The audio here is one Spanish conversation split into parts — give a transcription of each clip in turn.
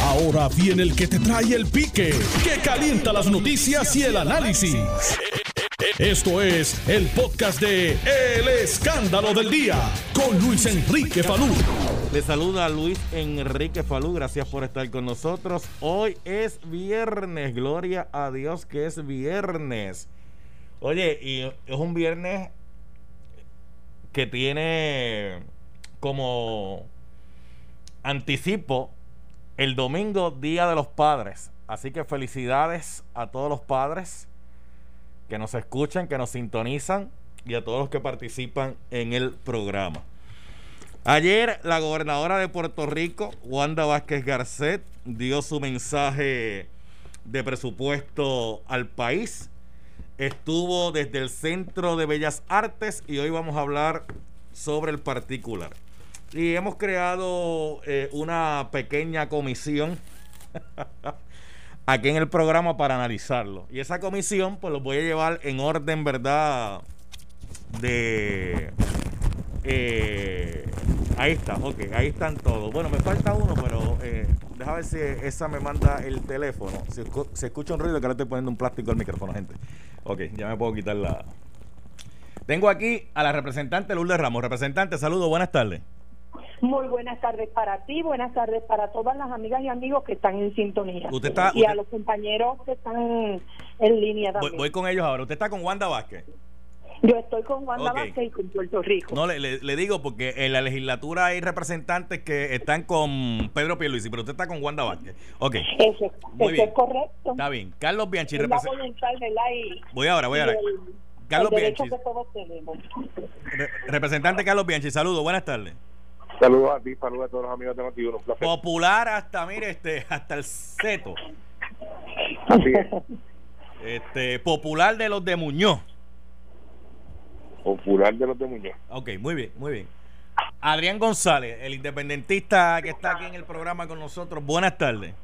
Ahora viene el que te trae el pique, que calienta las noticias y el análisis. Esto es el podcast de El Escándalo del Día con Luis Enrique Falú. Le saluda Luis Enrique Falú, gracias por estar con nosotros. Hoy es viernes, gloria a Dios que es viernes. Oye, y es un viernes que tiene como anticipo el domingo, Día de los Padres. Así que felicidades a todos los padres que nos escuchan, que nos sintonizan y a todos los que participan en el programa. Ayer la gobernadora de Puerto Rico, Wanda Vázquez Garcet, dio su mensaje de presupuesto al país. Estuvo desde el Centro de Bellas Artes y hoy vamos a hablar sobre el particular. Y hemos creado eh, una pequeña comisión aquí en el programa para analizarlo. Y esa comisión, pues lo voy a llevar en orden, ¿verdad? De. Eh, ahí está, ok, ahí están todos. Bueno, me falta uno, pero eh, déjame ver si esa me manda el teléfono. Si se escucha un ruido, que le estoy poniendo un plástico al micrófono, gente. Ok, ya me puedo quitar la. Tengo aquí a la representante Lourdes Ramos. Representante, saludos, buenas tardes. Muy buenas tardes para ti, buenas tardes para todas las amigas y amigos que están en sintonía. y a los compañeros que están en línea también. Voy, con ellos ahora. ¿Usted está con Wanda Vázquez? Yo estoy con Wanda Vázquez y con Puerto Rico. No, le, digo porque en la legislatura hay representantes que están con Pedro Pierluisi, pero usted está con Wanda Vázquez. Ok. Eso, es correcto. Está bien. Carlos Bianchi, representante. Voy ahora, voy ahora. Carlos Bianchi. representante Carlos Bianchi, saludos, buenas tardes. Saludos a ti, saludos a todos los amigos de noti Popular hasta, mire, este, hasta el seto. Así es. Este, popular de los de Muñoz. Popular de los de Muñoz. Ok, muy bien, muy bien. Adrián González, el independentista que está aquí en el programa con nosotros. Buenas tardes.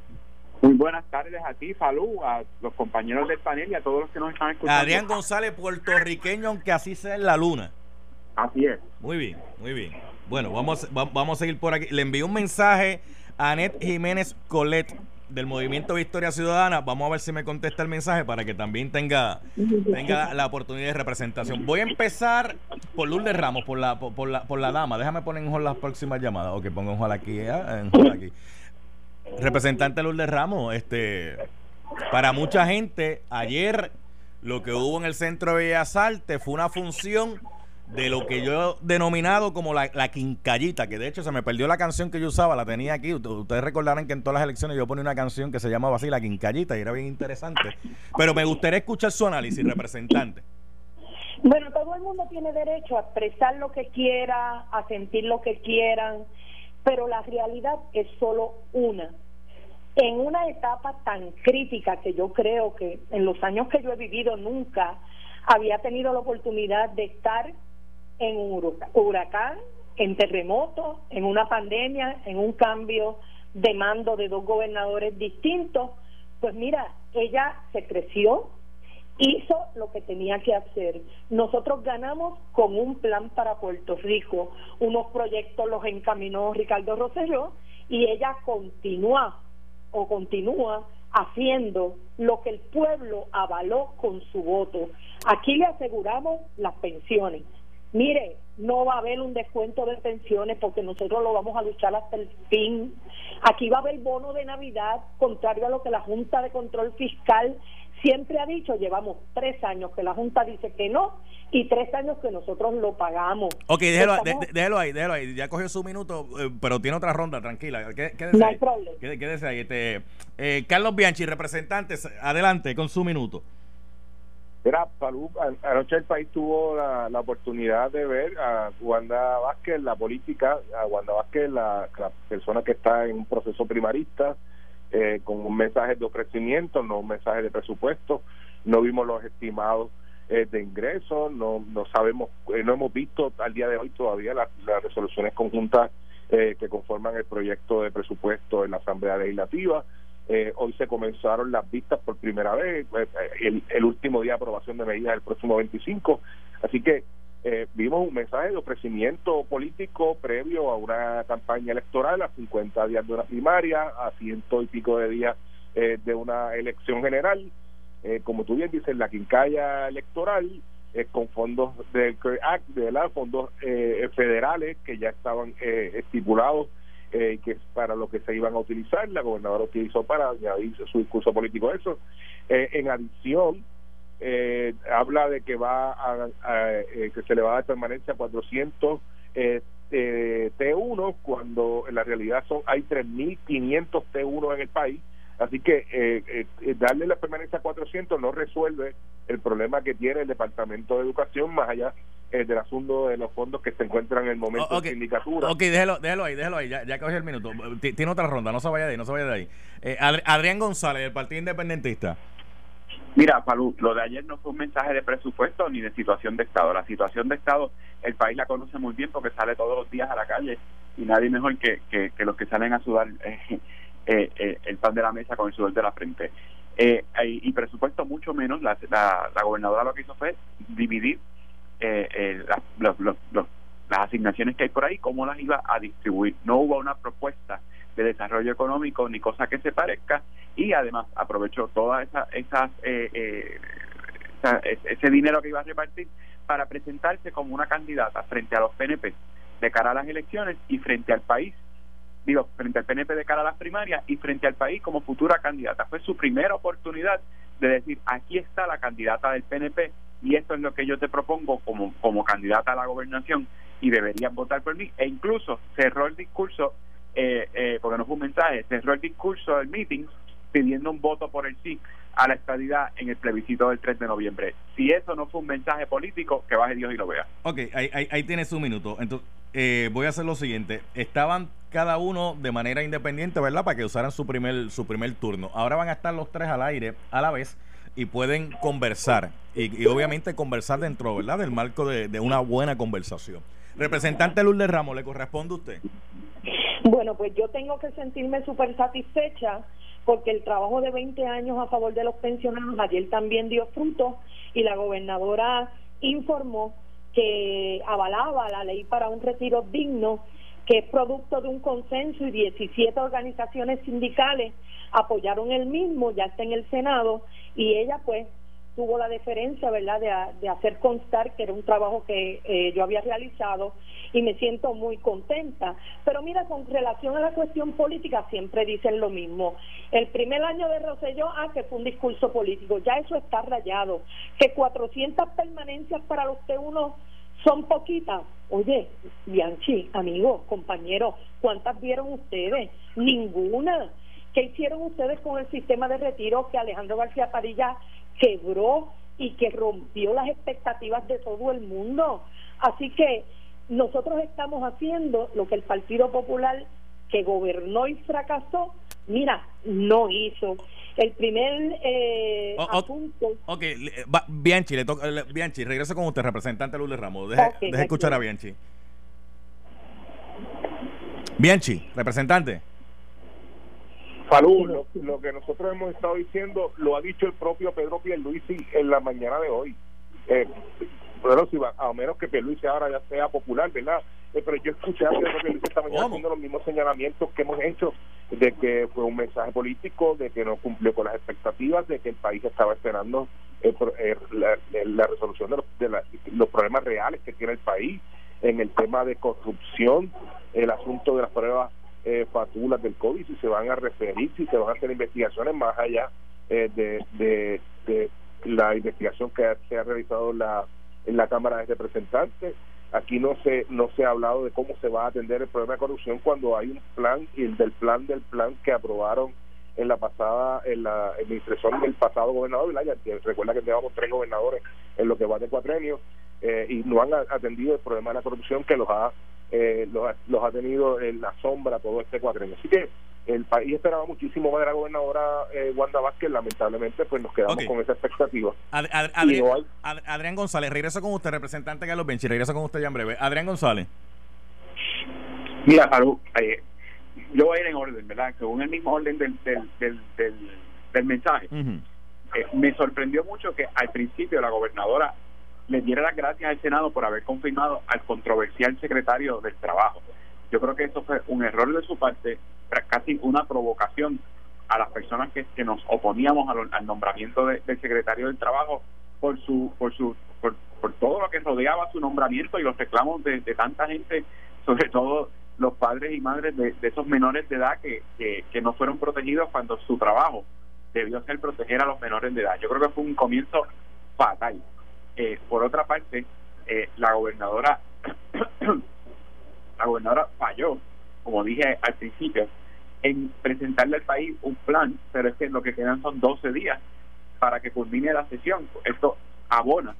Muy buenas tardes a ti, Falú, a los compañeros del panel y a todos los que nos están escuchando. Adrián González, puertorriqueño, aunque así sea en la luna. Así es. Muy bien, muy bien. Bueno, vamos, vamos a seguir por aquí. Le envío un mensaje a Anet Jiménez Colet del Movimiento Victoria Ciudadana. Vamos a ver si me contesta el mensaje para que también tenga, la oportunidad de representación. Voy a empezar por Lourdes Ramos, por la, por, la, por la dama. Déjame poner en las próximas llamadas. Ok, pongo en aquí, ¿eh? aquí. Representante Lourdes Ramos, este, para mucha gente, ayer lo que hubo en el Centro de Bellas Artes fue una función de lo que yo he denominado como la, la, quincallita, que de hecho se me perdió la canción que yo usaba, la tenía aquí. Ustedes recordarán que en todas las elecciones yo ponía una canción que se llamaba así, la quincallita, y era bien interesante. Pero me gustaría escuchar su análisis, representante. Bueno, todo el mundo tiene derecho a expresar lo que quiera, a sentir lo que quieran, pero la realidad es solo una. En una etapa tan crítica que yo creo que en los años que yo he vivido nunca había tenido la oportunidad de estar en un huracán, en terremoto, en una pandemia, en un cambio de mando de dos gobernadores distintos, pues mira, ella se creció, hizo lo que tenía que hacer. Nosotros ganamos con un plan para Puerto Rico, unos proyectos los encaminó Ricardo Rosselló y ella continúa o continúa haciendo lo que el pueblo avaló con su voto. Aquí le aseguramos las pensiones, Mire, no va a haber un descuento de pensiones porque nosotros lo vamos a luchar hasta el fin. Aquí va a haber bono de Navidad, contrario a lo que la Junta de Control Fiscal siempre ha dicho. Llevamos tres años que la Junta dice que no y tres años que nosotros lo pagamos. Ok, déjelo, ahí, déjelo ahí. Ya cogió su minuto, eh, pero tiene otra ronda, tranquila. no hay problema. Quédese ahí. Este, eh, Carlos Bianchi, representantes, adelante con su minuto. Era, salud, anoche el país tuvo la, oportunidad de ver a Wanda Vázquez, la política, a Wanda Vázquez, la, persona que está en un proceso primarista, eh, con un mensaje de ofrecimiento, no un mensaje de presupuesto. No vimos los estimados eh, de ingresos, no, no sabemos, eh, no hemos visto al día de hoy todavía las, resoluciones conjuntas que conforman el proyecto de presupuesto en la Asamblea Legislativa. Eh, hoy se comenzaron las vistas por primera vez, eh, el, último día de aprobación de medidas el próximo 25. Así que eh, vimos un mensaje de ofrecimiento político previo a una campaña electoral, a 50 días de una primaria, a ciento y pico de días eh, de una elección general. Eh, como tú bien dices, la quincalla electoral con fondos del Act, de la fondos federales que ya estaban estipulados que es para lo que se iban a utilizar. La gobernadora utilizó para añadir su discurso político eso. en adición, eh, habla de que va a, eh, que se le va a dar permanencia a 400 eh, T1 cuando en la realidad son hay 3.500 T1 en el país así que eh, darle la permanencia a 400 no resuelve el problema que tiene el Departamento de Educación más allá del asunto de los fondos que se encuentran en el momento de sindicatura. Ok, déjelo, déjelo ahí, déjelo ahí, ya, ya cogí el minuto. Tiene otra ronda, no se vaya de ahí, no se vaya de ahí. Adrián González, del Partido Independentista. Mira, Palú, lo de ayer no fue un mensaje de presupuesto ni de situación de Estado. La situación de Estado, el país la conoce muy bien porque sale todos los días a la calle y nadie mejor que, que, los que salen a sudar eh, eh, eh, el pan de la mesa con el sudor de la frente. y presupuesto mucho menos, la, la, gobernadora lo que hizo fue dividir las asignaciones que hay por ahí, cómo las iba a distribuir. No hubo una propuesta de desarrollo económico ni cosa que se parezca y además aprovechó toda esa, esas eh, eh, ese dinero que iba a repartir para presentarse como una candidata frente a los PNP de cara a las elecciones y frente al país digo, frente al PNP de cara a las primarias y frente al país como futura candidata. Fue su primera oportunidad de decir, aquí está la candidata del PNP y esto es lo que yo te propongo como, como candidata a la gobernación y deberían votar por mí. E incluso cerró el discurso eh, eh, porque no fue un mensaje, cerró el discurso del meeting pidiendo un voto por el sí a la estadidad en el plebiscito del 3 de noviembre. Si eso no fue un mensaje político, que baje Dios y lo vea. Ok, ahí, ahí, ahí tienes un minuto. Entonces, eh, voy a hacer lo siguiente. Estaban cada uno de manera independiente, ¿verdad? Para que usaran su primer, su primer turno. Ahora van a estar los tres al aire a la vez y pueden conversar. Y, obviamente conversar dentro, ¿verdad? Del marco de, de una buena conversación. Representante Lourdes Ramos, ¿le corresponde a usted? Bueno, pues yo tengo que sentirme súper satisfecha porque el trabajo de 20 años a favor de los pensionados ayer también dio fruto y la gobernadora informó que avalaba la ley para un retiro digno que es producto de un consenso y 17 organizaciones sindicales apoyaron el mismo, ya está en el Senado y ella pues tuvo la deferencia, ¿verdad?, de, hacer constar que era un trabajo que eh, yo había realizado y me siento muy contenta. Pero mira, con relación a la cuestión política, siempre dicen lo mismo. El primer año de Roselló, ah, que fue un discurso político, ya eso está rayado. Que 400 permanencias para los T1 son poquitas. Oye, Bianchi, amigos, compañeros, ¿cuántas vieron ustedes? Ninguna. ¿Qué hicieron ustedes con el sistema de retiro que Alejandro García Padilla quebró y que rompió las expectativas de todo el mundo. Así que nosotros estamos haciendo lo que el Partido Popular que gobernó y fracasó, mira, no hizo. El primer eh, asunto. Ok, Bianchi, le toca, Bianchi, regresa con usted, representante Lourdes Ramos. Deje, deje escuchar a Bianchi. Bianchi, representante. Falú, lo, que nosotros hemos estado diciendo lo ha dicho el propio Pedro Pierluisi en la mañana de hoy. Eh, bueno, si va, a menos que Pierluisi ahora ya sea popular, ¿verdad? Eh, pero yo escuché a Pierluisi esta mañana haciendo los mismos señalamientos que hemos hecho de que fue un mensaje político, de que no cumplió con las expectativas, de que el país estaba esperando eh, la, resolución de, los, de los problemas reales que tiene el país en el tema de corrupción, el asunto de las pruebas eh, fatulas del COVID, si se van a referir, si se van a hacer investigaciones más allá eh, de, de, la investigación que se ha realizado la, en la Cámara de Representantes. Aquí no se no se ha hablado de cómo se va a atender el problema de corrupción cuando hay un plan y el del plan del plan que aprobaron en la pasada en la administración del pasado gobernador recuerda que llevamos tres gobernadores en lo que va de cuatrenio eh, y no han atendido el problema de la corrupción que los ha eh, los, ha tenido en la sombra todo este cuadrenio. Así que el país esperaba muchísimo más de la gobernadora eh, Wanda Vázquez, lamentablemente pues nos quedamos con esa expectativa. Adrián, González, regreso con usted, representante Carlos Benchi, regreso con usted ya en breve. Adrián González. Mira, eh, yo voy a ir en orden, ¿verdad? Según el mismo orden del, del, del, mensaje. Eh, me sorprendió mucho que al principio la gobernadora le diera las gracias al Senado por haber confirmado al controversial secretario del Trabajo. Yo creo que eso fue un error de su parte, casi una provocación a las personas que, que nos oponíamos al, nombramiento del secretario del Trabajo por su por su por, todo lo que rodeaba su nombramiento y los reclamos de, tanta gente, sobre todo los padres y madres de, esos menores de edad que, que, no fueron protegidos cuando su trabajo debió ser proteger a los menores de edad. Yo creo que fue un comienzo fatal. Eh, por otra parte, eh, la gobernadora la gobernadora falló, como dije al principio, en presentarle al país un plan, pero es que lo que quedan son 12 días para que culmine la sesión. Esto abona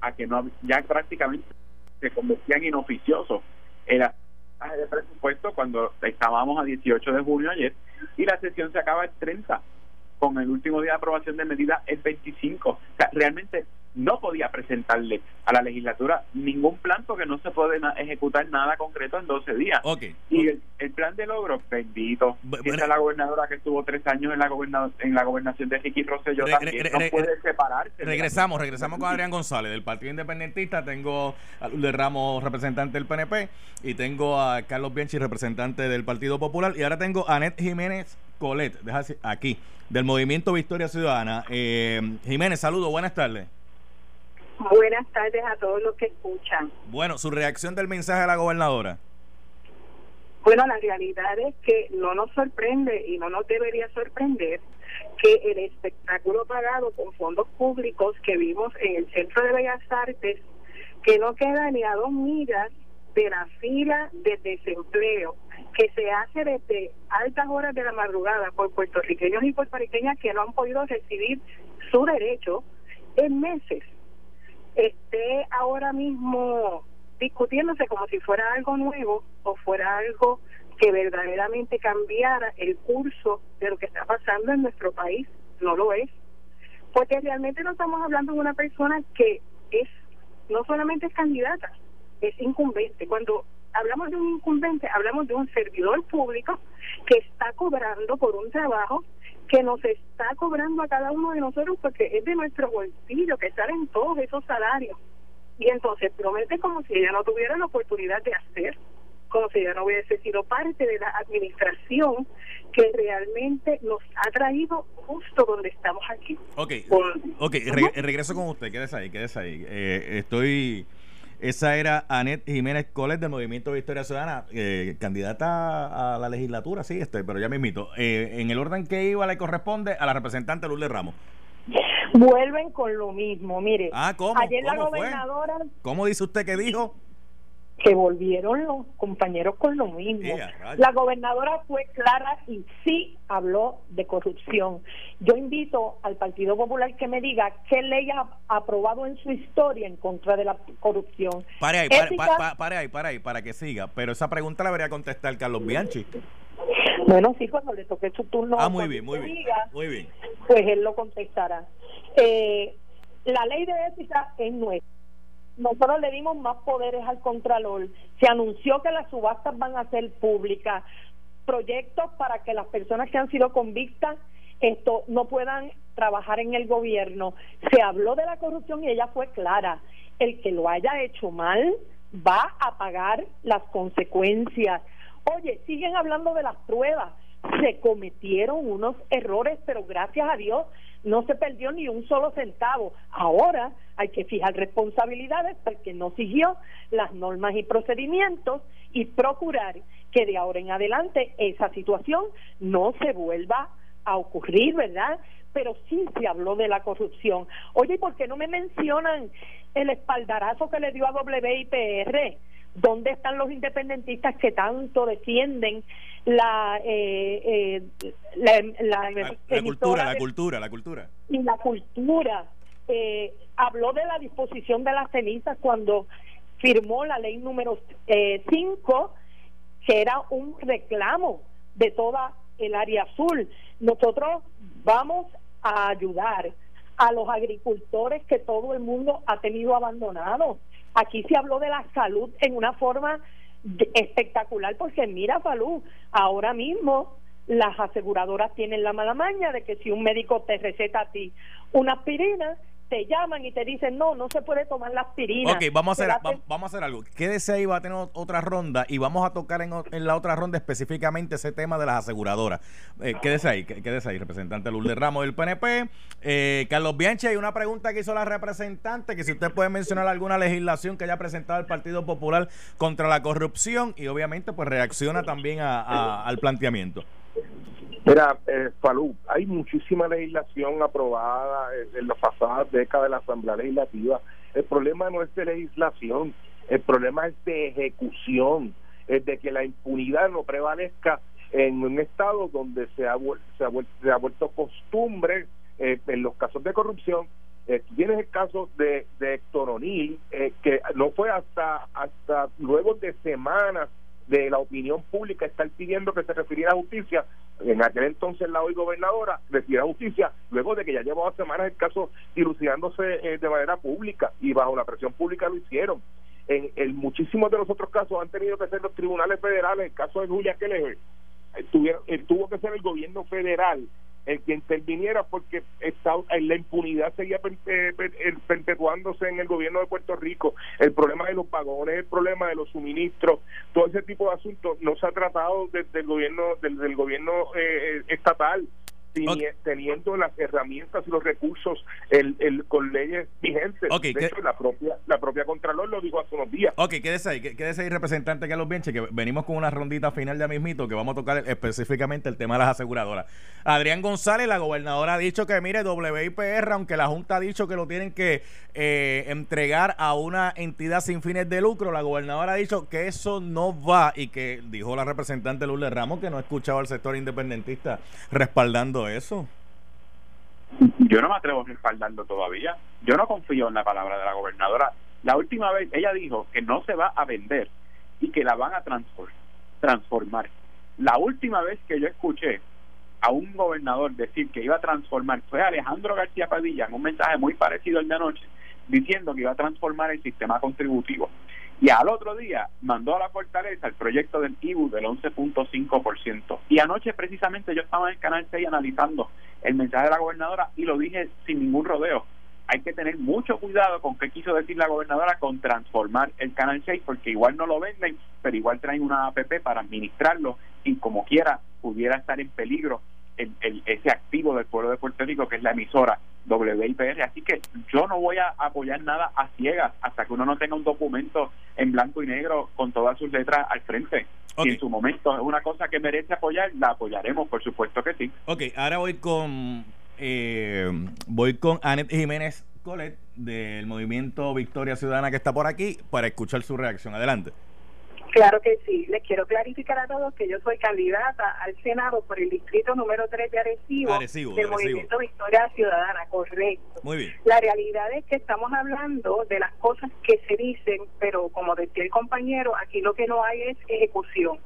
a que no ya prácticamente se convertían en el de presupuesto cuando estábamos a 18 de junio ayer y la sesión se acaba el 30 con el último día de aprobación de medidas el 25. O sea, realmente no podía presentarle a la legislatura ningún plan porque no se puede ejecutar nada concreto en 12 días. Y el, plan de logro, bendito, es la gobernadora que estuvo tres años en la, en la gobernación de Ricky Rosselló también no puede separarse. Regresamos, regresamos con Adrián González del Partido Independentista. Tengo a Luz Ramos, representante del PNP, y tengo a Carlos Bianchi, representante del Partido Popular, y ahora tengo a Anet Jiménez Colet, aquí, del Movimiento Victoria Ciudadana. Eh, Jiménez, saludo, buenas tardes. Buenas tardes a todos los que escuchan. Bueno, su reacción del mensaje de la gobernadora. Bueno, la realidad es que no nos sorprende y no nos debería sorprender que el espectáculo pagado con fondos públicos que vimos en el Centro de Bellas Artes, que no queda ni a dos millas de la fila de desempleo que se hace desde altas horas de la madrugada por puertorriqueños y puertorriqueñas que no han podido recibir su derecho en meses esté ahora mismo discutiéndose como si fuera algo nuevo o fuera algo que verdaderamente cambiara el curso de lo que está pasando en nuestro país. No lo es. Porque realmente no estamos hablando de una persona que es, no solamente es candidata, es incumbente. Cuando hablamos de un incumbente, hablamos de un servidor público que está cobrando por un trabajo que nos está cobrando a cada uno de nosotros porque es de nuestro bolsillo que salen todos esos salarios. Y entonces promete como si ella no tuviera la oportunidad de hacer, como si ella no hubiese sido parte de la administración que realmente nos ha traído justo donde estamos aquí. Ok, okay regreso con usted, quédese ahí, quédese ahí. Eh, estoy esa era Anet Jiménez Coles del Movimiento Victoria Ciudadana, eh, candidata a la legislatura, sí, estoy, pero ya me invito. Eh, en el orden que iba le corresponde a la representante Lourdes Ramos. Vuelven con lo mismo, mire. Ah, ¿cómo? Ayer la gobernadora. ¿Cómo dice usted que dijo? Que volvieron los compañeros con lo mismo. la gobernadora fue clara y sí habló de corrupción. Yo invito al Partido Popular que me diga qué ley ha aprobado en su historia en contra de la corrupción. Para ahí, para, ahí, para ahí, para que siga. Pero esa pregunta la debería contestar Carlos Bianchi. Bueno, sí, cuando le toque su turno. Ah, muy bien, muy bien. muy bien. Pues él lo contestará. Eh, la ley de ética es nuestra nosotros le dimos más poderes al Contralor. Se anunció que las subastas van a ser públicas, proyectos para que las personas que han sido convictas esto no puedan trabajar en el gobierno. Se habló de la corrupción y ella fue clara. El que lo haya hecho mal va a pagar las consecuencias. Oye, siguen hablando de las pruebas. Se cometieron unos errores, pero gracias a Dios no se perdió ni un solo centavo. Ahora hay que fijar responsabilidades porque no siguió las normas y procedimientos y procurar que de ahora en adelante esa situación no se vuelva a ocurrir, ¿verdad? Pero sí se habló de la corrupción. Oye, ¿por qué no me mencionan el espaldarazo que le dio a WIPR? ¿Dónde están los independentistas que tanto defienden la, eh, eh, la, cultura, la cultura, la cultura. Y la cultura. Eh, habló de la disposición de las cenizas cuando firmó la ley número 5, que era un reclamo de toda el área azul. Nosotros vamos a ayudar a los agricultores que todo el mundo ha tenido abandonados. Aquí se habló de la salud en una forma espectacular porque mira, Falú, ahora mismo las aseguradoras tienen la mala maña de que si un médico te receta a ti una aspirina, te llaman y te dicen, no, no se puede tomar la aspirina. Ok, vamos a, hacer, va- vamos a hacer algo. Quédese ahí, va a tener ot- otra ronda y vamos a tocar en, la otra ronda específicamente ese tema de las aseguradoras. Eh, quédese ahí, qué- quédese ahí, representante Lourdes Ramos del PNP. Eh, Carlos Bianchi, hay una pregunta que hizo la representante, que si usted puede mencionar alguna legislación que haya presentado el Partido Popular contra la corrupción y obviamente pues reacciona también a- a- al planteamiento. Mira, eh, Falú, hay muchísima legislación aprobada en, en las pasadas décadas de la Asamblea Legislativa. El problema no es de legislación, el problema es de ejecución, es de que la impunidad no prevalezca en un estado donde se ha, se se ha vuelto costumbre eh, en los casos de corrupción. Eh, tienes el caso de, de Héctor O'Neill, eh, que no fue hasta, hasta luego de semanas de la opinión pública estar pidiendo que se refiriera a justicia, en aquel entonces la hoy gobernadora refiriera a justicia, luego de que ya llevaba semanas el caso dilucidándose eh, de manera pública y bajo la presión pública lo hicieron. En, en muchísimos de los otros casos han tenido que ser los tribunales federales, el caso de Julia Keller, eh, eh, tuvo que ser el gobierno federal el que interviniera porque está, la impunidad seguía eh, per- perpetuándose en el gobierno de Puerto Rico. El problema de los vagones, el problema de los suministros, todo ese tipo de asuntos no se ha tratado desde el gobierno desde el gobierno eh, eh, estatal. Teniendo las herramientas y los recursos el, el, con leyes vigentes. De que- hecho, la propia la propia Contralor lo dijo hace unos días. Ok, quédese ahí, qué- quédese ahí, representante Carlos Bianchi, que venimos con una rondita final ya mismito, que vamos a tocar específicamente el tema de las aseguradoras. Adrián González, la gobernadora, ha dicho que, mire, WIPR, aunque la Junta ha dicho que lo tienen que eh, entregar a una entidad sin fines de lucro, la gobernadora ha dicho que eso no va y que dijo la representante Lourdes Ramos que no ha escuchado al sector independentista respaldando eso. Yo no me atrevo a respaldarlo todavía. Yo no confío en la palabra de la gobernadora. La última vez ella dijo que no se va a vender y que la van a transfor- transformar. La última vez que yo escuché a un gobernador decir que iba a transformar fue Alejandro García Padilla en un mensaje muy parecido al de anoche, diciendo que iba a transformar el sistema contributivo. Y al otro día mandó a la fortaleza el proyecto del IBU del 11.5%. Y anoche precisamente yo estaba en el Canal 6 analizando el mensaje de la gobernadora y lo dije sin ningún rodeo. Hay que tener mucho cuidado con qué quiso decir la gobernadora con transformar el Canal 6 porque igual no lo venden, pero igual traen una APP para administrarlo y como quiera pudiera estar en peligro el, el- ese activo del pueblo de Puerto Rico que es la emisora WIPR. Así que yo no voy a apoyar nada a ciegas hasta que uno no tenga un documento en blanco y negro con todas sus letras al frente. Ok. Si en su momento es una cosa que merece apoyar, la apoyaremos, por supuesto que sí. Ok, ahora voy con eh, voy con Anet Jiménez Colet del movimiento Victoria Ciudadana que está por aquí para escuchar su reacción. Adelante. Claro que sí. Les quiero clarificar a todos que yo soy candidata al Senado por el distrito número 3 de Arecibo, Arecibo, del Arecibo. Movimiento Victoria Ciudadana, correcto. Muy bien. La realidad es que estamos hablando de las cosas que se dicen, pero como decía el compañero, aquí lo que no hay es ejecución.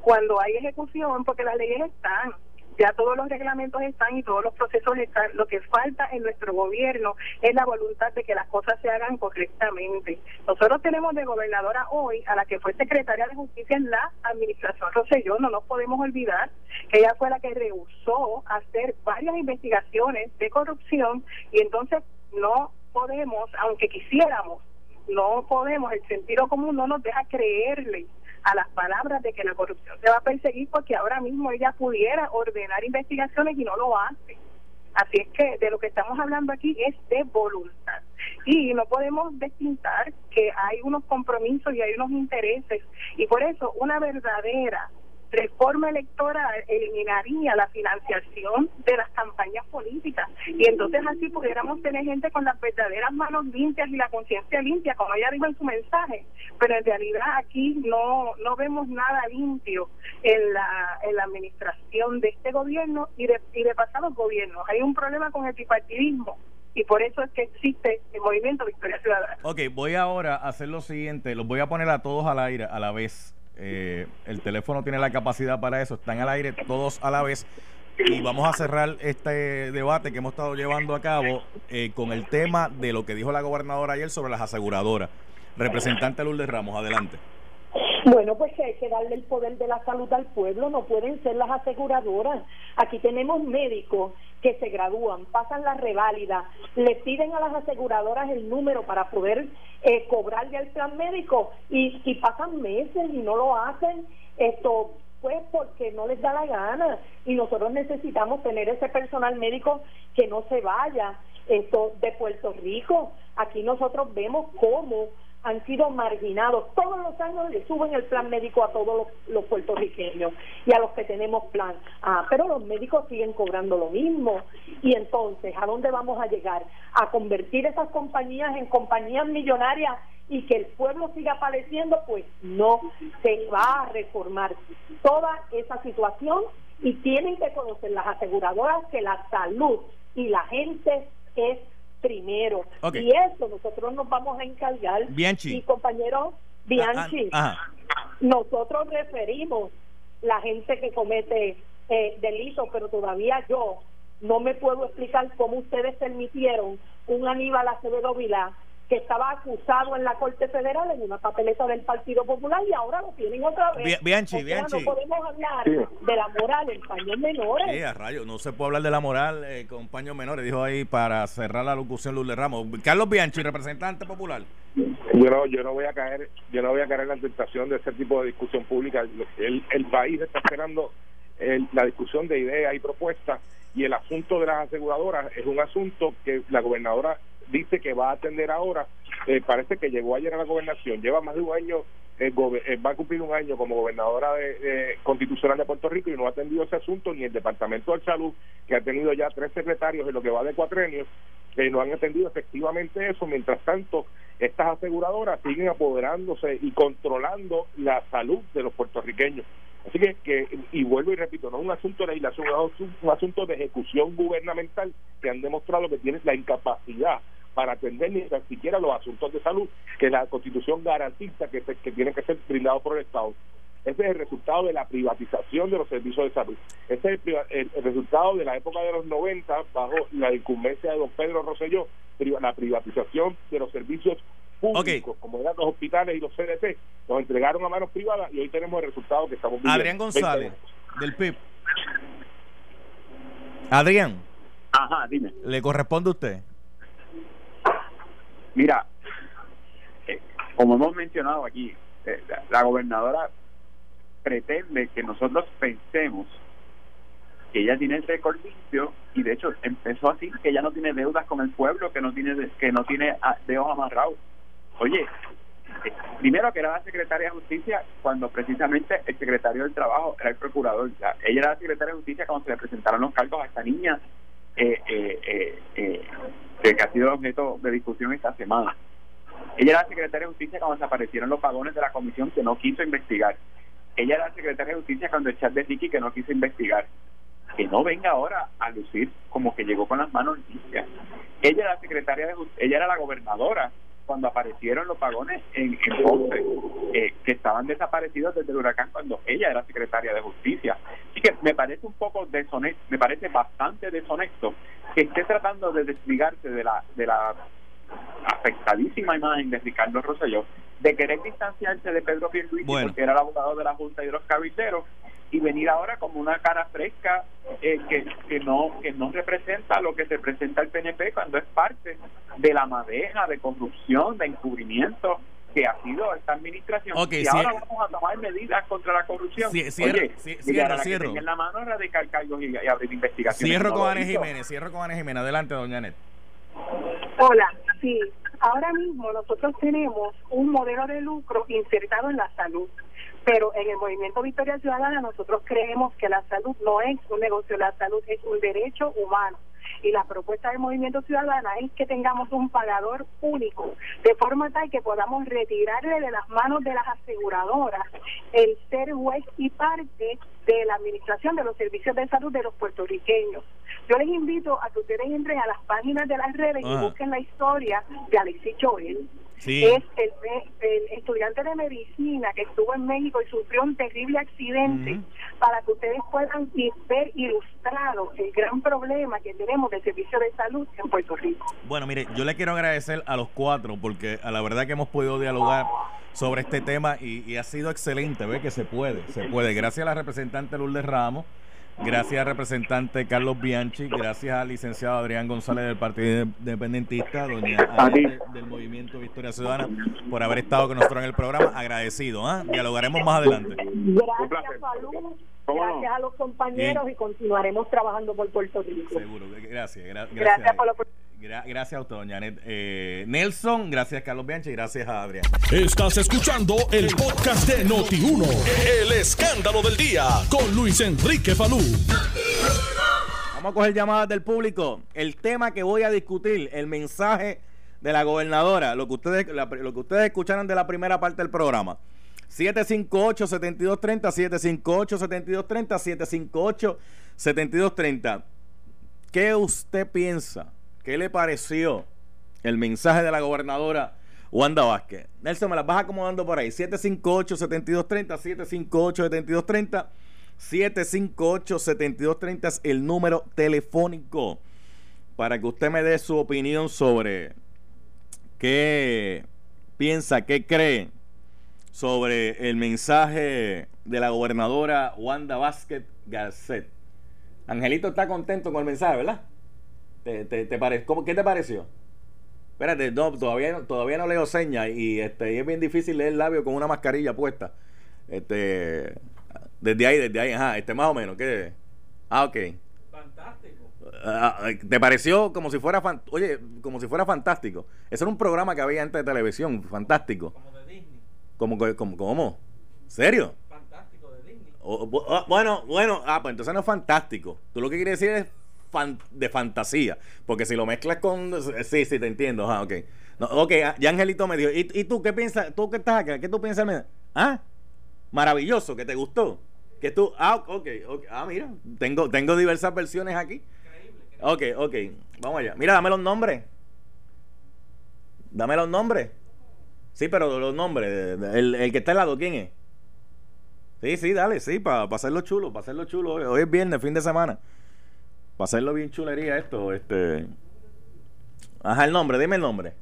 Cuando hay ejecución, porque las leyes están, ya todos los reglamentos están y todos los procesos están, lo que falta en nuestro gobierno es la voluntad de que las cosas se hagan correctamente. Nosotros tenemos de gobernadora hoy a la que fue secretaria de justicia en la administración Rosselló, no nos podemos olvidar que ella fue la que rehusó hacer varias investigaciones de corrupción y entonces no podemos, aunque quisiéramos, no podemos, el sentido común no nos deja creerle a las palabras de que la corrupción se va a perseguir porque ahora mismo ella pudiera ordenar investigaciones y no lo hace. Así es que de lo que estamos hablando aquí es de voluntad. Y no podemos destintar que hay unos compromisos y hay unos intereses. Y por eso una verdadera reforma electoral eliminaría la financiación de las campañas políticas. Y entonces así pudiéramos tener gente con las verdaderas manos limpias y la conciencia limpia, como ella dijo en su mensaje. Pero en realidad aquí no, no vemos nada limpio en la, en la administración de este gobierno y de, y de pasados gobiernos. Hay un problema con el bipartidismo y por eso es que existe el movimiento Victoria Ciudadana. Ok, voy ahora a hacer lo siguiente. Los voy a poner a todos al aire a la vez. Eh, el teléfono tiene la capacidad para eso. Están al aire todos a la vez. Y vamos a cerrar este debate que hemos estado llevando a cabo eh, con el tema de lo que dijo la gobernadora ayer sobre las aseguradoras. Representante Lourdes Ramos, adelante. Bueno, pues hay que darle el poder de la salud al pueblo, no pueden ser las aseguradoras. Aquí tenemos médicos que se gradúan, pasan la reválida, le piden a las aseguradoras el número para poder eh, cobrarle al plan médico y, y pasan meses y no lo hacen. Esto pues porque no les da la gana y nosotros necesitamos tener ese personal médico que no se vaya esto de Puerto Rico. Aquí nosotros vemos cómo han sido marginados. Todos los años le suben el plan médico a todos los, puertorriqueños y a los que tenemos plan. Ah, pero los médicos siguen cobrando lo mismo. Y entonces, ¿a dónde vamos a llegar? ¿A convertir esas compañías en compañías millonarias y que el pueblo siga padeciendo? Pues no, se va a reformar toda esa situación y tienen que conocer las aseguradoras que la salud y la gente es primero. Y eso nosotros nos vamos a encargar. Bianchi. Y compañero Bianchi, ah, ah, nosotros referimos la gente que comete eh, delitos, pero todavía yo no me puedo explicar cómo ustedes permitieron un Aníbal Acevedo Vilá que estaba acusado en la Corte Federal en una papeleta del Partido Popular y ahora lo tienen otra vez. Bianchi, Bianchi. No podemos hablar de la moral en paños menores. Sí, a rayo, no se puede hablar de la moral eh, con paños menores, dijo ahí para cerrar la locución Lule Ramos. Carlos Bianchi, representante popular. Yo no, yo no voy a caer, yo no voy a caer en la tentación de ese tipo de discusión pública. El, el país está esperando la discusión de ideas y propuestas y el asunto de las aseguradoras es un asunto que la gobernadora dice que va a atender ahora, eh, parece que llegó ayer a la gobernación, lleva más de un año, eh, eh, va a cumplir un año como gobernadora de, constitucional de Puerto Rico y no ha atendido ese asunto ni el Departamento de Salud, que ha tenido ya tres secretarios en lo que va de cuatrenios, no han atendido efectivamente eso, mientras tanto estas aseguradoras siguen apoderándose y controlando la salud de los puertorriqueños. Así que, que, y vuelvo y repito, no es un asunto de legislación, es un asunto de ejecución gubernamental que han demostrado que tienen la incapacidad para atender ni siquiera los asuntos de salud que la Constitución garantiza que, que tienen que ser brindados por el Estado. Ese es el resultado de la privatización de los servicios de salud. Ese es el, resultado de la época de los 90, bajo la incumbencia de don Pedro Rosselló, la privatización de los servicios públicos, como eran los hospitales y los CDT, nos entregaron a manos privadas y hoy tenemos el resultado que estamos viendo. Adrián González, del PIB. Adrián. Ajá, dime. ¿Le corresponde a usted? Mira, eh, como hemos mencionado aquí, eh, la, gobernadora pretende que nosotros pensemos que ella tiene el récord limpio y de hecho empezó así que ella no tiene deudas con el pueblo que no tiene que no tiene ah, dedos amarrados. Oye eh, primero que era la secretaria de justicia cuando precisamente el secretario del trabajo era el procurador. Ella era la secretaria de justicia cuando se le presentaron los cargos a esta niña eh, eh, eh, que ha sido objeto de discusión esta semana. Ella era la secretaria de justicia cuando desaparecieron los vagones de la comisión que no quiso investigar. Ella era la secretaria de justicia cuando el chat de Ricky que no quiso investigar. Que no venga ahora a lucir como que llegó con las manos limpias. Ella era la secretaria de ella era la gobernadora cuando aparecieron los vagones en, en Ponce, eh, que estaban desaparecidos desde el huracán cuando ella era secretaria de justicia. Que me parece un poco deshonesto, me parece bastante deshonesto que esté tratando de desligarse de la, de la afectadísima imagen de Ricardo Rosselló, de querer distanciarse de Pedro Pierluisi porque era el abogado de la Junta y de los Cabilderos y venir ahora como una cara fresca eh, que, que no que no representa lo que se presenta el PNP cuando es parte de la madeja de corrupción, de encubrimiento que ha sido esta administración y ahora vamos a tomar medidas contra la corrupción. Sí, cierro, Oye, cierro, cierro. en la mano radical cargos y, abrir investigaciones. Cierro con Ana Jiménez, cierro con Ana Jiménez. Adelante, doña Anet. Hola, sí. Ahora mismo nosotros tenemos un modelo de lucro insertado en la salud pero en el movimiento Victoria Ciudadana nosotros creemos que la salud no es un negocio, la salud es un derecho humano. Y la propuesta del movimiento ciudadana es que tengamos un pagador único, de forma tal que podamos retirarle de las manos de las aseguradoras el ser juez y parte de la administración de los servicios de salud de los puertorriqueños. Yo les invito a que ustedes entren a las páginas de las redes y busquen la historia de Alexis Joel. Es el, estudiante de medicina que estuvo en México y sufrió un terrible accidente, para que ustedes puedan ver ilustrado el gran problema que tenemos del servicio de salud en Puerto Rico. Bueno, mire, yo le quiero agradecer a los cuatro porque a la verdad que hemos podido dialogar sobre este tema y, ha sido excelente, ve que se puede, se puede. Gracias a la representante Lourdes Ramos Gracias, representante Carlos Bianchi. Gracias al licenciado Adrián González del Partido Independentista, doña del, Movimiento Victoria Ciudadana, por haber estado con nosotros en el programa. Agradecido. ¿ah? Dialogaremos más adelante. Gracias, Salud. Gracias a los compañeros y continuaremos trabajando por Puerto Rico. Seguro. Gracias. gracias, gracias por la gracias a usted, doña eh, Nelson, gracias Carlos Bianchi y gracias a Adrián. Estás escuchando el podcast de Noti1, el escándalo del día, con Luis Enrique Falú. Vamos a coger llamadas del público. El tema que voy a discutir, el mensaje de la gobernadora, lo que ustedes, lo que ustedes escucharon de la primera parte del programa. 758-7230, 758-7230, 758-7230. ¿Qué usted piensa? ¿Qué le pareció el mensaje de la gobernadora Wanda Vázquez? Nelson, me las vas acomodando por ahí. 758-7230, 758-7230, 758-7230 es el número telefónico para que usted me dé su opinión sobre qué piensa, qué cree sobre el mensaje de la gobernadora Wanda Vázquez Garcet. Angelito está contento con el mensaje, ¿verdad? ¿Te, te, ¿Qué te pareció? Espérate, no, todavía, todavía no leo señas y, este, es bien difícil leer el labio con una mascarilla puesta. Este, desde ahí, desde ahí, ajá, este más o menos. ¿qué? Ah, ok. Fantástico. Ah, ¿Te pareció como si fuera, oye, como si fuera fantástico? Ese era un programa que había antes de televisión, fantástico. Como de Disney. ¿Cómo? como, cómo? ¿Serio? Fantástico de Disney. bueno, bueno, ah, pues entonces no es fantástico. Tú lo que quieres decir es de fantasía. Porque si lo mezclas con. Sí, sí, te entiendo. Ah, ok. Ah, ya Angelito me dijo. ¿Y, tú qué piensas? ¿Tú qué estás acá? ¿Qué tú piensas? Ah, maravilloso, que te gustó. Que tú. Ah, ok, ok. Ah, mira, tengo, tengo diversas versiones aquí. Ok, ok. Vamos allá. Mira, dame los nombres. Dame los nombres. Sí, pero los nombres. El, el que está al lado, ¿quién es? Sí, sí, dale, sí, para hacerlo chulo, para hacerlo chulo. hoy es viernes, fin de semana. Para hacerlo bien chulería esto, este. Ajá, el nombre, dime el nombre.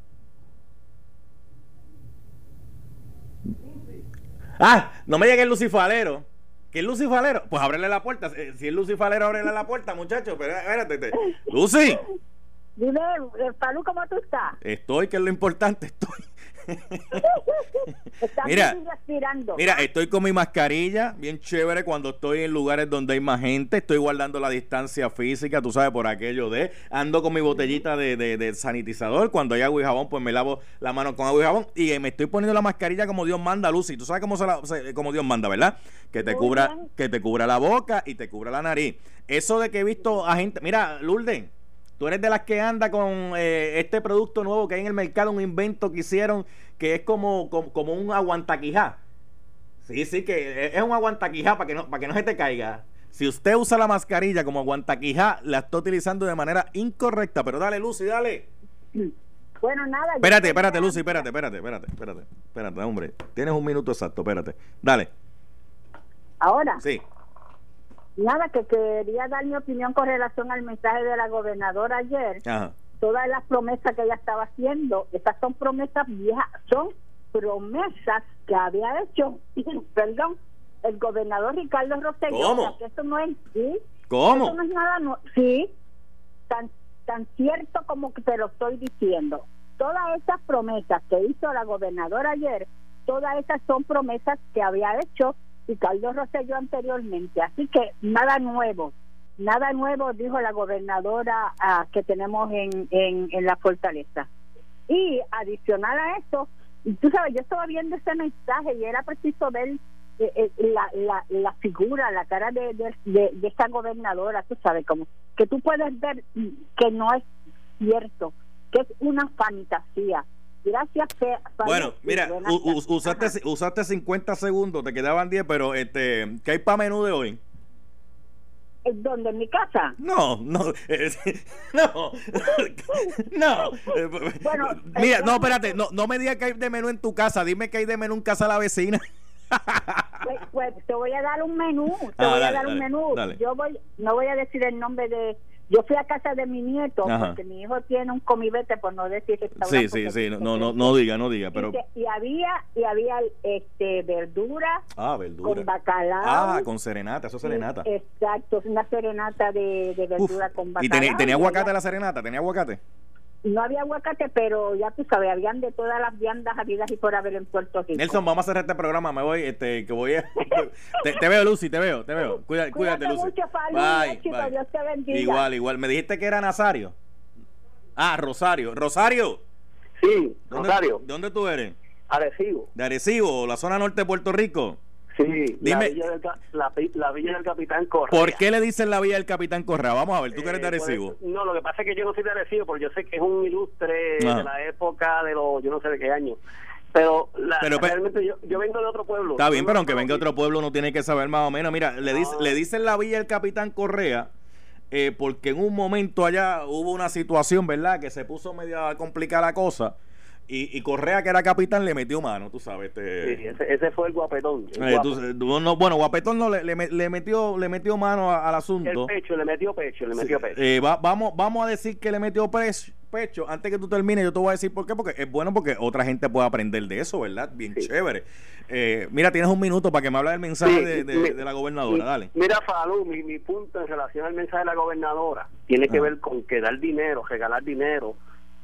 Ah, no me llegue el lucifalero. ¿Qué es lucifalero? Pues ábrele la puerta. Eh, si es lucifalero, ábrele la puerta, muchacho. Pero espérate. Lucy. Dime, eh, Palu, ¿cómo tú estás? Estoy, que es lo importante, estoy. Mira, mira, estoy con mi mascarilla, bien chévere cuando estoy en lugares donde hay más gente, estoy guardando la distancia física, tú sabes, por aquello de, ando con mi botellita de, sanitizador, cuando hay agua y jabón, pues me lavo la mano con agua y jabón y me estoy poniendo la mascarilla como Dios manda, Lucy, tú sabes cómo se como Dios manda, ¿verdad? Que te cubra, que te cubra la boca y te cubra la nariz. Eso de que he visto a gente, mira, Lourdes, Tú eres de las que anda con eh, este producto nuevo que hay en el mercado, un invento que hicieron que es como, como, un aguantaquijá. Sí, sí, que es un aguantaquijá para que, no, para que no se te caiga. Si usted usa la mascarilla como aguantaquijá, la está utilizando de manera incorrecta. Pero dale, Lucy, dale. Bueno, nada. Espérate, espérate, Lucy, espérate, espérate, espérate, espérate, espérate, hombre. Tienes un minuto exacto, espérate. Dale. Ahora. Sí. Nada, que quería dar mi opinión con relación al mensaje de la gobernadora ayer. Todas las promesas que ella estaba haciendo, estas son promesas viejas, son promesas que había hecho, perdón, el gobernador Ricardo Rosselló. ¿Cómo? que eso no es, ¿sí? ¿Cómo? Eso no es nada, sí, tan, tan cierto como que te lo estoy diciendo. Todas esas promesas que hizo la gobernadora ayer, todas esas son promesas que había hecho y Carlos Rosselló anteriormente. Así que nada nuevo, nada nuevo, dijo la gobernadora ah, que tenemos en, en, la fortaleza. Y adicional a eso, tú sabes, yo estaba viendo ese mensaje y era preciso ver eh, eh, la, la, la, figura, la cara de, de, de, esta gobernadora, tú sabes, como que tú puedes ver que no es cierto, que es una fantasía Gracias. bueno, mira, usaste, usaste 50 segundos, te quedaban 10, pero este, ¿qué hay para menú de hoy? ¿Dónde? ¿En mi casa? No, no, no, no. Bueno, Mira, no, espérate, no, no me digas que hay de menú en tu casa, dime que hay de menú en casa de la vecina. Pues, pues te voy a dar un menú, te Ah, voy dale, a dar dale, un menú. dale. Yo voy, no voy a decir el nombre de. Yo fui a casa de mi nieto Ajá. porque mi hijo tiene un comibete por no decir restaurante. Sí, sí, sí, no, no, no, no diga, no diga, y pero... y había y había este verdura Ah, verdura. con bacalao. Ah, con serenata, eso es serenata. Sí, Exacto, es una serenata de, de Uf, verdura con ¿Y bacalao. tenía, tenía aguacate la serenata? ¿Tenía aguacate? No había aguacate, pero ya tú sabes, habían de todas las viandas habidas y por haber en Puerto Rico. Nelson, vamos a cerrar este programa, me voy, este, que voy a... te, te veo, Lucy, te veo, te veo. Cuida- cuídate, Cuídate Lucy. mucho, Falú, Bye, éxito, bye. Dios te bendiga. Igual, igual. Me dijiste que era Nazario. Ah, Rosario. Rosario. Sí, ¿Dónde, Rosario, ¿Dónde tú eres? Arecibo. ¿De Arecibo, la zona norte de Puerto Rico? Sí, Dime- la, villa del, ca- la, pi- la villa del Capitán Correa. ¿Por qué le dicen la villa del Capitán Correa? Vamos a ver, tú que eres de Eh, pues, Arecibo. no, lo que pasa es que yo no soy de Arecibo, porque yo sé que es un ilustre de la época de los, yo no sé de qué año. Pero, la- Pero, realmente yo, yo vengo de otro pueblo. Está bien, pero no aunque venga conozco- otro pueblo, uno tiene que saber más o menos. Mira, le, dice- No. le dicen la villa del Capitán Correa eh, porque en un momento allá hubo una situación, ¿verdad? Que se puso media complicada la cosa. Y, y Correa, que era capitán, le metió mano, tú sabes. Este, Sí, ese, ese fue el guapetón. el eh, guapo. tú- tú- no, bueno, Guapetón no le, le, le metió le metió mano a- al asunto. el pecho, le metió pecho, le metió pecho. Eh, va- vamos, vamos a decir que le metió pres- pecho. Antes que tú termines, yo te voy a decir por qué. Porque es bueno porque otra gente puede aprender de eso, ¿verdad? Bien Sí. chévere. Eh, mira, tienes un minuto para que me hable del mensaje Sí, de, de- mi- de la gobernadora. mi- Dale. Mira, Falú, mi, mi punto en relación al mensaje de la gobernadora tiene que ver con que dar dinero, regalar dinero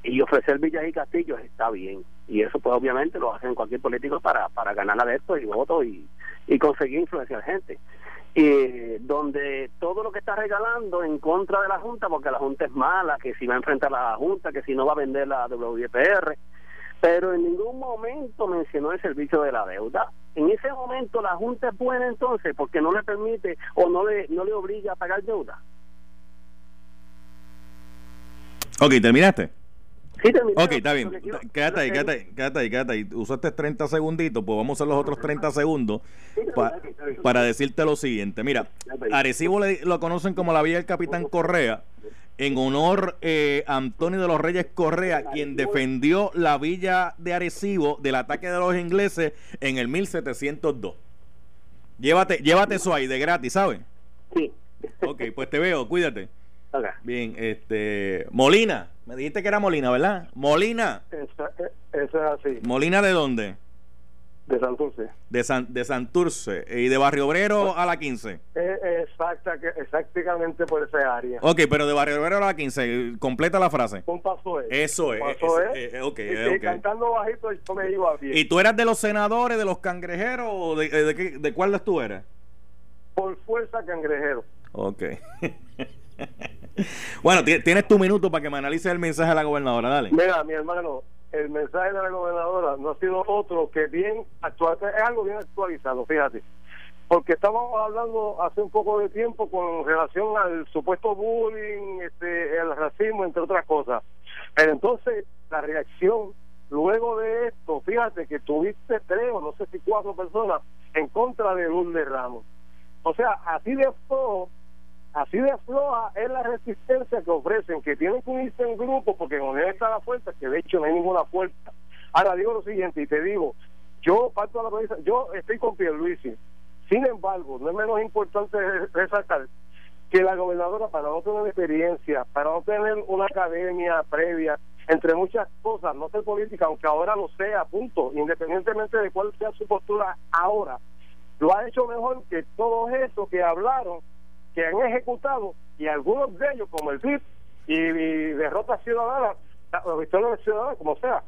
y ofrecer villas y castillos está bien. Y eso, pues, obviamente lo hacen cualquier político para, para ganar adeptos y votos y, y conseguir influenciar gente. Y donde todo lo que está regalando en contra de la Junta, porque la Junta es mala, que si va a enfrentar a la Junta, que si no va a vender la WPR, pero en ningún momento mencionó el servicio de la deuda. En ese momento la Junta es buena entonces porque no le permite o no le, no le obliga a pagar deuda. Ok, ¿terminaste? Sí. Ok, está bien. Quédate ahí, quédate ahí, quédate ahí, quédate ahí. Usaste 30 segunditos, pues vamos a hacer los otros 30 segundos pa- para decirte lo siguiente. Mira, Arecibo le- lo conocen como la Villa del Capitán Correa, en honor eh, a Antonio de los Reyes Correa, quien defendió la villa de Arecibo del ataque de los ingleses en el 1702. Llévate, llévate eso ahí de gratis, ¿sabes? Sí. Ok, pues te veo, cuídate. Bien, este. Molina, me dijiste que era Molina, ¿verdad? Molina. Eso, eso es así, ¿Molina de dónde? de Santurce. De, San, de Santurce. ¿Y de Barrio Obrero a la 15? Es exacta, exactamente por esa área. Ok, pero de Barrio Obrero a la 15. Completa la frase. Un paso es. Eso es. Paso es. eh, ok, Y- eh, y ok. cantando bajito yo me iba bien. ¿Y tú eras de los senadores, de los cangrejeros o de, de, qué- de cuáles tú eras? Por fuerza cangrejero. Ok. bueno, ti- tienes tu minuto para que me analices el mensaje de la gobernadora. Dale. Mira, mi hermano, el mensaje de la gobernadora no ha sido otro que bien actual, es algo bien actualizado, fíjate. Porque estábamos hablando hace un poco de tiempo con relación al supuesto bullying, este, el racismo, entre otras cosas. Pero entonces, la reacción luego de esto, fíjate que tuviste tres o no sé si cuatro personas en contra de Lourdes Ramos. O sea, así de flojo, así de floja es la resistencia que ofrecen, que tienen que unirse en grupo porque en unión está la fuerza, que de hecho no hay ninguna fuerza. Ahora digo lo siguiente y te digo, yo parto de la premisa, yo estoy con Pierluisi, sin embargo, no es menos importante resaltar que la gobernadora, para no tener experiencia, para no tener una academia previa, entre muchas cosas, no ser política, aunque ahora lo sea, punto, independientemente de cuál sea su postura ahora, lo ha hecho mejor que todos esos que hablaron, que han ejecutado, y algunos de ellos, como el PIB y, y Derrota Ciudadana, o Victoria Ciudadana, como sea,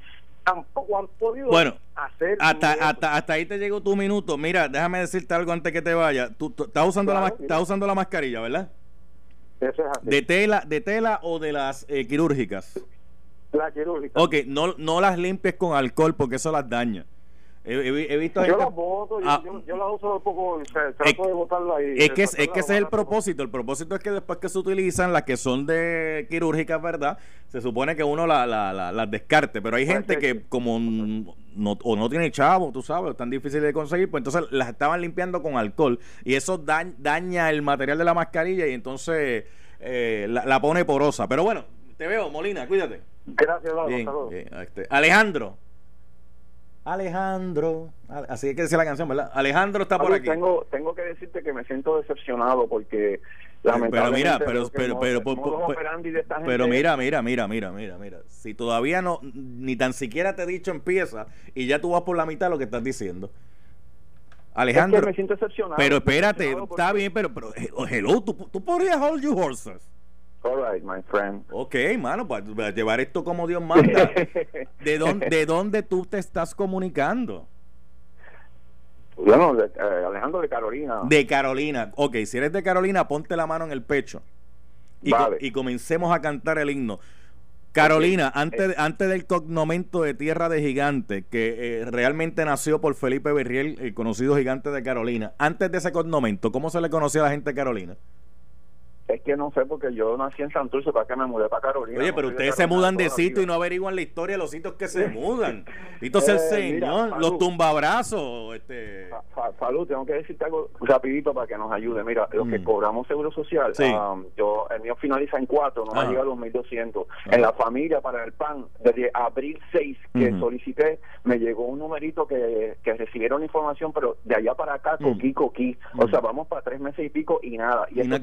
tampoco han podido Bueno, hacer Hasta, hasta, hasta ahí te llegó tu minuto. Mira, déjame decirte algo antes que te vaya. Tú, tú estás, usando la, Claro, mira. estás usando la mascarilla, ¿verdad? Eso es así. ¿De tela, de tela o de las eh, quirúrgicas? la quirúrgica. Ok, no, no las limpies con alcohol porque eso las daña. He, he- he visto Yo las voto, Ah, yo, yo las uso un poco, o sea, Es- trato de votarlas y... es que, es, de es que ese es el propósito. El propósito es que después que se utilizan las que son de quirúrgicas, ¿verdad? Se supone que uno la- la- la- las descarte. Pero hay gente que como no, o no tiene chavo, tú sabes, es tan difícil de conseguir, pues entonces las estaban limpiando con alcohol. Y eso da- daña el material de la mascarilla y entonces eh, la, la pone porosa. Pero bueno, te veo, Molina, cuídate. Gracias, Lalo, bien, este, Alejandro. Alejandro. Al- Así hay que decir la canción, ¿verdad? Alejandro está por aquí. Tengo, tengo que decirte que me siento decepcionado porque Pero lamentablemente mira, pero, que pero, pero, operandi de esta pero gente mira, mira, mira, mira, mira, mira. Si todavía no, ni tan siquiera te he dicho empieza y ya tú vas por la mitad de lo que estás diciendo. Alejandro, Es que me siento decepcionado. pero espérate, Decepcionado está bien, pero, pero eh, hello, tú, tú podrías hold your horses. All right, my friend. Ok, mano, para, para llevar esto como Dios manda. ¿De dónde, ¿De dónde tú te estás comunicando? Bueno, de- eh, Alejandro de Carolina. De Carolina. Ok, si eres de Carolina, ponte la mano en el pecho. Y, co- Vale. y comencemos a cantar el himno. Carolina, Ok, antes, eh. antes del cognomento de Tierra de Gigante, que eh, realmente nació por Felipe Berriel, el conocido gigante de Carolina, antes de ese cognomento, ¿cómo se le conocía a la gente de Carolina? Es que no sé porque yo nací en Santurce, para que me mudé para Carolina. Oye, No pero soy ustedes se mudan de sitio y no averiguan la historia de los sitios que se mudan. Dito sea el Eh, Señor, los tumbabrazos. Este... Falú, tengo que decirte algo rapidito para que nos ayude. Mira, los que Mm. cobramos seguro social, Sí. um, yo el mío finaliza en cuatro, no me Ajá. ha llegado a los 1.200. Ajá. En la familia para el PAN, desde abril 6 que solicité, me llegó un numerito que, que recibieron información, pero de allá para acá, Mm. coquí, coquí. O sea, vamos para tres meses y pico y nada. Y, Y estos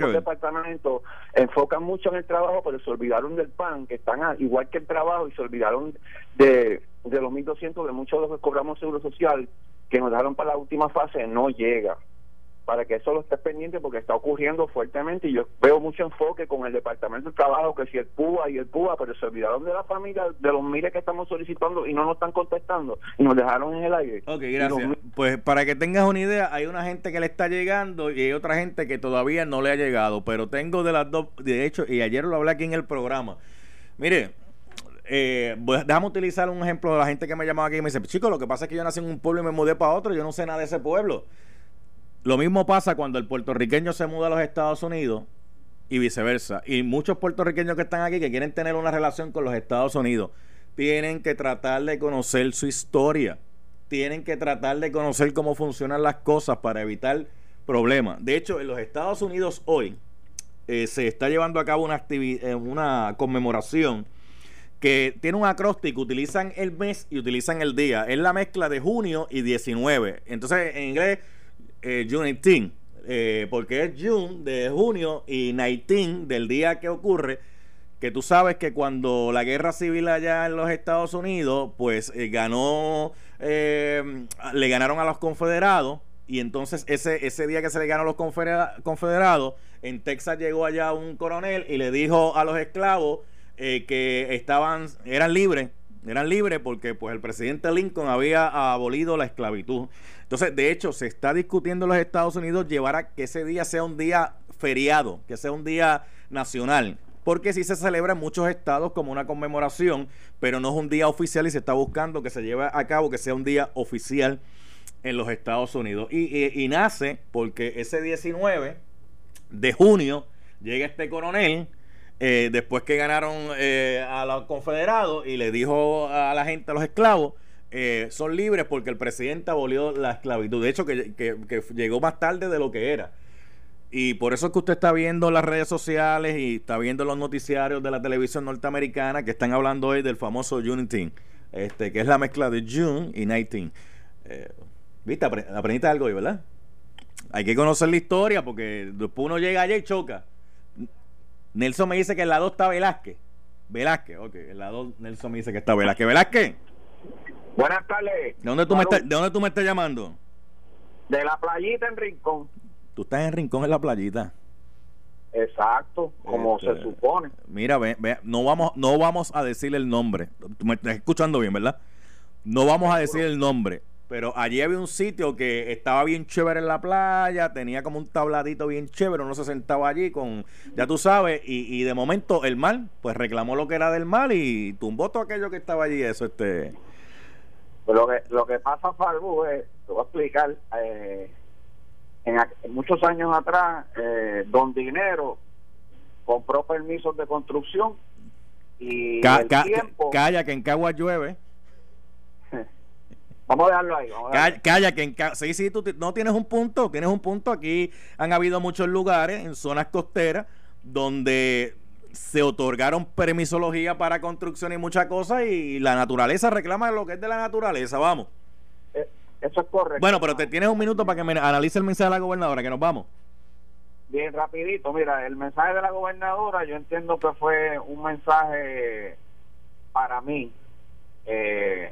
enfocan mucho en el trabajo, pero se olvidaron del PAN, que están igual que el trabajo, y se olvidaron de, de los 1.200 de muchos de los que cobramos seguro social, que nos dejaron para la última fase, no llega. Para que eso lo estés pendiente porque está ocurriendo fuertemente y yo veo mucho enfoque con el Departamento de Trabajo, que si el PUA y el PUA, pero se olvidaron de la familia, de los miles que estamos solicitando y no nos están contestando y nos dejaron en el aire. Ok, gracias. los- Pues para que tengas una idea, hay una gente que le está llegando y hay otra gente que todavía no le ha llegado. Pero tengo de las dos, de hecho, y ayer lo hablé aquí en el programa. Mire, eh, voy- déjame utilizar un ejemplo de la gente que me llamaba aquí y me dice, chico, lo que pasa es que yo nací en un pueblo y me mudé para otro, yo no sé nada de ese pueblo. Lo mismo pasa cuando el puertorriqueño se muda a los Estados Unidos y viceversa. Y muchos puertorriqueños que están aquí que quieren tener una relación con los Estados Unidos tienen que tratar de conocer su historia. Tienen que tratar de conocer cómo funcionan las cosas para evitar problemas. De hecho, en los Estados Unidos hoy eh, se está llevando a cabo una, eh, una conmemoración que tiene un acróstico, utilizan el mes y utilizan el día. Es la mezcla de junio y 19. Entonces, en inglés, eh, Juneteenth, eh, porque es June de junio y 19 del día que ocurre. Que tú sabes que cuando la guerra civil allá en los Estados Unidos, pues eh, ganó, eh, le ganaron a los confederados. Y entonces ese, ese día que se le ganó a los confedera- confederados, en Texas llegó allá un coronel y le dijo a los esclavos eh, que estaban, eran libres, eran libres porque pues el presidente Lincoln había abolido la esclavitud. Entonces, de hecho, se está discutiendo en los Estados Unidos llevar a que ese día sea un día feriado, que sea un día nacional. Porque sí se celebra en muchos estados como una conmemoración, pero no es un día oficial y se está buscando que se lleve a cabo que sea un día oficial en los Estados Unidos. Y, y- y nace porque ese 19 de junio llega este coronel, eh, después que ganaron eh, a los confederados, y le dijo a la gente, a los esclavos, eh, son libres porque el presidente abolió la esclavitud. De hecho, que, que- llegó más tarde de lo que era. Y por eso es que usted está viendo las redes sociales y está viendo los noticiarios de la televisión norteamericana que están hablando hoy del famoso Juneteenth, este, que es la mezcla de June y 19. Eh, ¿Viste? Apre- aprendiste algo hoy, ¿verdad? Hay que conocer la historia porque después uno llega allá y choca. Nelson me dice que en la 2 está Velázquez. Velázquez, ok. En la 2 Nelson me dice que está Velázquez. Velázquez, Buenas tardes. ¿de dónde tú, me estás, ¿de dónde tú me estás llamando? De la playita en Rincón. Tú estás en Rincón, en la playita. Exacto, como Este, se supone. Mira, ve, ve, no vamos, no vamos a decir el nombre. Tú me estás escuchando bien, ¿verdad? No vamos a decir el nombre. Pero allí había un sitio que estaba bien chévere en la playa, tenía como un tabladito bien chévere, uno se sentaba allí con, ya tú sabes, y, y de momento el mar, pues reclamó lo que era del mar y tumbó todo aquello que estaba allí, eso, este... Pues lo que, lo que pasa, Falbu, es, te voy a explicar, eh, en, en muchos años atrás, eh, Don Dinero compró permisos de construcción y Ca- el ca- tiempo... calla, que en Cagua llueve. Vamos a dejarlo ahí. Vamos a dejarlo Calla, que en Ca- sí, sí, tú no tienes un punto, tienes un punto. Aquí han habido muchos lugares en zonas costeras donde se otorgaron permisología para construcción y muchas cosas y la naturaleza reclama lo que es de la naturaleza, vamos. Eh, Eso es correcto. Bueno, pero te tienes un minuto para que me analice el mensaje de la gobernadora, que nos vamos. Bien, rapidito, mira, el mensaje de la gobernadora yo entiendo que fue un mensaje para mí eh,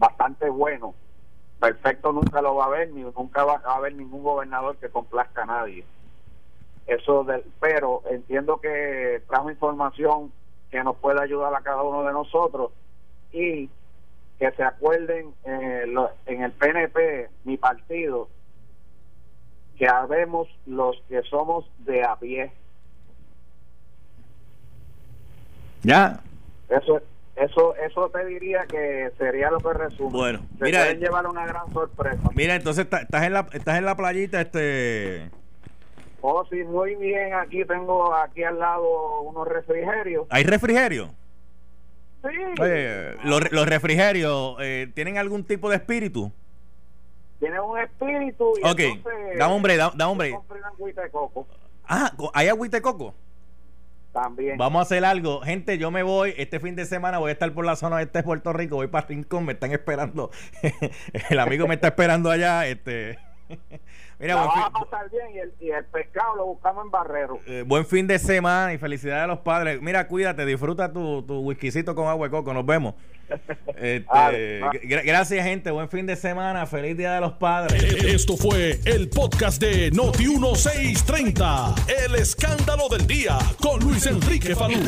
bastante bueno. Perfecto nunca lo va a haber, ni nunca va a haber ningún gobernador que complazca a nadie. Eso del, pero entiendo que trajo información que nos puede ayudar a cada uno de nosotros y que se acuerden eh, lo- en el PNP, mi partido, que habemos los que somos de a pie. Ya. Eso eso eso te diría que sería lo que resume. Bueno, Se mira, pueden eh, llevar una gran sorpresa. Mira, entonces está- estás en la estás en la playita, este. Oh, sí, muy bien. Aquí tengo aquí al lado unos refrigerios. ¿Hay refrigerio? Sí. Oye, los, los refrigerios eh, tienen algún tipo de espíritu. Tiene un espíritu. Y Ok, entonces, da hombre, da, da hombre. compré una agüita de coco Ah, ¿hay agüita de coco? También. Vamos a hacer algo. Gente, yo me voy. Este fin de semana voy a estar por la zona este de Puerto Rico. Voy para Rincón. Me están esperando. el amigo me está esperando allá. Este. Mira, La vas a fin, pasar bien y el, y el pescado lo buscamos en Barrero. eh, buen fin de semana y felicidades a los padres. Mira, cuídate, disfruta tu, tu whiskycito con agua de coco. Nos vemos. Este, Vale, va. gra- gracias, gente. Buen fin de semana. Feliz Día de los Padres. Esto fue el podcast de Noti 1630. El escándalo del día con Luis Enrique Falú.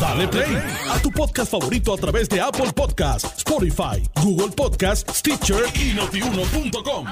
Dale play a tu podcast favorito a través de Apple Podcasts, Spotify, Google Podcasts, Stitcher y notiuno.com.